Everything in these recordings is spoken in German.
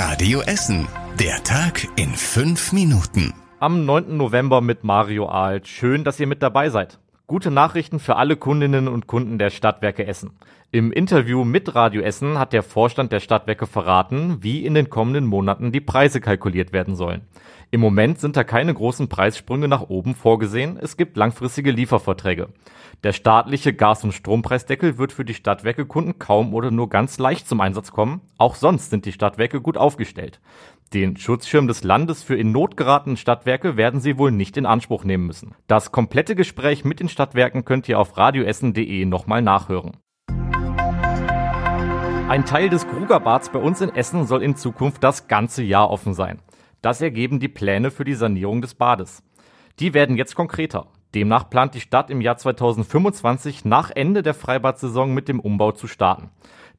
Radio Essen. Der Tag in fünf Minuten. Am 9. November mit Mario Alt. Schön, dass ihr mit dabei seid. Gute Nachrichten für alle Kundinnen und Kunden der Stadtwerke Essen. Im Interview mit Radio Essen hat der Vorstand der Stadtwerke verraten, wie in den kommenden Monaten die Preise kalkuliert werden sollen. Im Moment sind da keine großen Preissprünge nach oben vorgesehen, es gibt langfristige Lieferverträge. Der staatliche Gas- und Strompreisdeckel wird für die Stadtwerke-Kunden kaum oder nur ganz leicht zum Einsatz kommen, auch sonst sind die Stadtwerke gut aufgestellt. Den Schutzschirm des Landes für in Not geratene Stadtwerke werden sie wohl nicht in Anspruch nehmen müssen. Das komplette Gespräch mit den Stadtwerken könnt ihr auf radioessen.de nochmal nachhören. Ein Teil des Grugerbads bei uns in Essen soll in Zukunft das ganze Jahr offen sein. Das ergeben die Pläne für die Sanierung des Bades. Die werden jetzt konkreter. Demnach plant die Stadt im Jahr 2025 nach Ende der Freibadsaison mit dem Umbau zu starten.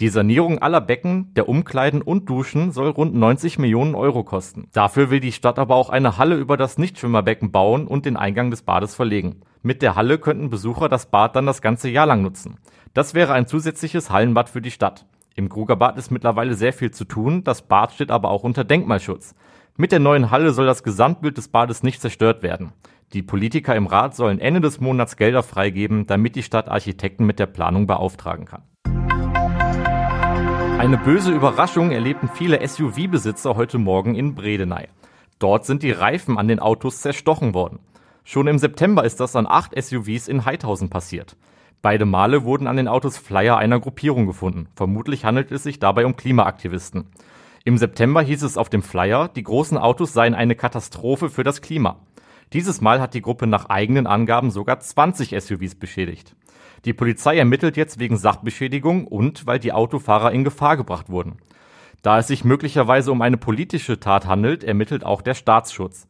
Die Sanierung aller Becken, der Umkleiden und Duschen soll rund 90 Millionen Euro kosten. Dafür will die Stadt aber auch eine Halle über das Nichtschwimmerbecken bauen und den Eingang des Bades verlegen. Mit der Halle könnten Besucher das Bad dann das ganze Jahr lang nutzen. Das wäre ein zusätzliches Hallenbad für die Stadt. Im Grugerbad ist mittlerweile sehr viel zu tun, das Bad steht aber auch unter Denkmalschutz. Mit der neuen Halle soll das Gesamtbild des Bades nicht zerstört werden. Die Politiker im Rat sollen Ende des Monats Gelder freigeben, damit die Stadt Architekten mit der Planung beauftragen kann. Eine böse Überraschung erlebten viele SUV-Besitzer heute Morgen in Bredeney. Dort sind die Reifen an den Autos zerstochen worden. Schon im September ist das an acht SUVs in Heidhausen passiert. Beide Male wurden an den Autos Flyer einer Gruppierung gefunden. Vermutlich handelt es sich dabei um Klimaaktivisten. Im September hieß es auf dem Flyer, die großen Autos seien eine Katastrophe für das Klima. Dieses Mal hat die Gruppe nach eigenen Angaben sogar 20 SUVs beschädigt. Die Polizei ermittelt jetzt wegen Sachbeschädigung und weil die Autofahrer in Gefahr gebracht wurden. Da es sich möglicherweise um eine politische Tat handelt, ermittelt auch der Staatsschutz.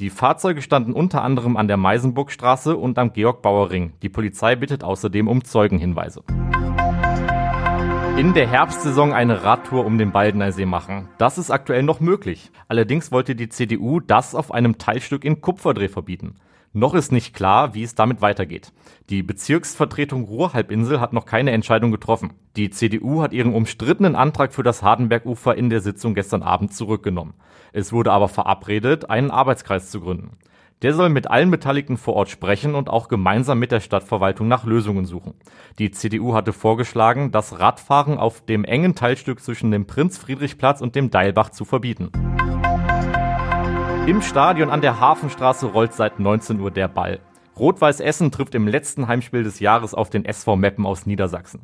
Die Fahrzeuge standen unter anderem an der Meisenburgstraße und am Georg-Bauer-Ring. Die Polizei bittet außerdem um Zeugenhinweise in der Herbstsaison eine Radtour um den Baldeneysee machen. Das ist aktuell noch möglich. Allerdings wollte die CDU das auf einem Teilstück in Kupferdreh verbieten. Noch ist nicht klar, wie es damit weitergeht. Die Bezirksvertretung Ruhrhalbinsel hat noch keine Entscheidung getroffen. Die CDU hat ihren umstrittenen Antrag für das Hardenbergufer in der Sitzung gestern Abend zurückgenommen. Es wurde aber verabredet, einen Arbeitskreis zu gründen. Der soll mit allen Beteiligten vor Ort sprechen und auch gemeinsam mit der Stadtverwaltung nach Lösungen suchen. Die CDU hatte vorgeschlagen, das Radfahren auf dem engen Teilstück zwischen dem Prinz-Friedrich-Platz und dem Deilbach zu verbieten. Im Stadion an der Hafenstraße rollt seit 19 Uhr der Ball. Rot-Weiß Essen trifft im letzten Heimspiel des Jahres auf den SV Meppen aus Niedersachsen.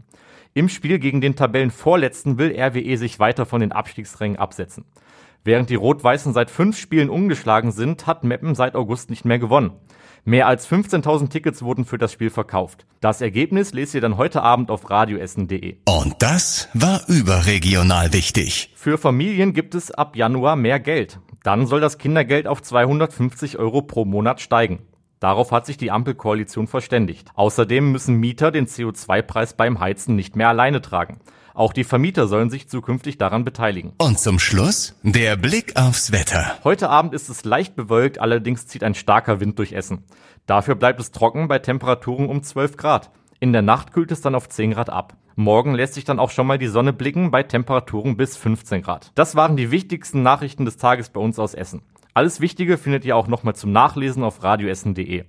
Im Spiel gegen den Tabellenvorletzten will RWE sich weiter von den Abstiegsrängen absetzen. Während die Rot-Weißen seit fünf Spielen ungeschlagen sind, hat Meppen seit August nicht mehr gewonnen. Mehr als 15.000 Tickets wurden für das Spiel verkauft. Das Ergebnis lest ihr dann heute Abend auf radioessen.de. Und das war überregional wichtig. Für Familien gibt es ab Januar mehr Geld. Dann soll das Kindergeld auf 250 Euro pro Monat steigen. Darauf hat sich die Ampelkoalition verständigt. Außerdem müssen Mieter den CO2-Preis beim Heizen nicht mehr alleine tragen. Auch die Vermieter sollen sich zukünftig daran beteiligen. Und zum Schluss der Blick aufs Wetter. Heute Abend ist es leicht bewölkt, allerdings zieht ein starker Wind durch Essen. Dafür bleibt es trocken bei Temperaturen um 12 Grad. In der Nacht kühlt es dann auf 10 Grad ab. Morgen lässt sich dann auch schon mal die Sonne blicken bei Temperaturen bis 15 Grad. Das waren die wichtigsten Nachrichten des Tages bei uns aus Essen. Alles Wichtige findet ihr auch nochmal zum Nachlesen auf radioessen.de.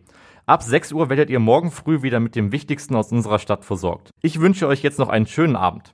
Ab 6 Uhr werdet ihr morgen früh wieder mit dem Wichtigsten aus unserer Stadt versorgt. Ich wünsche euch jetzt noch einen schönen Abend.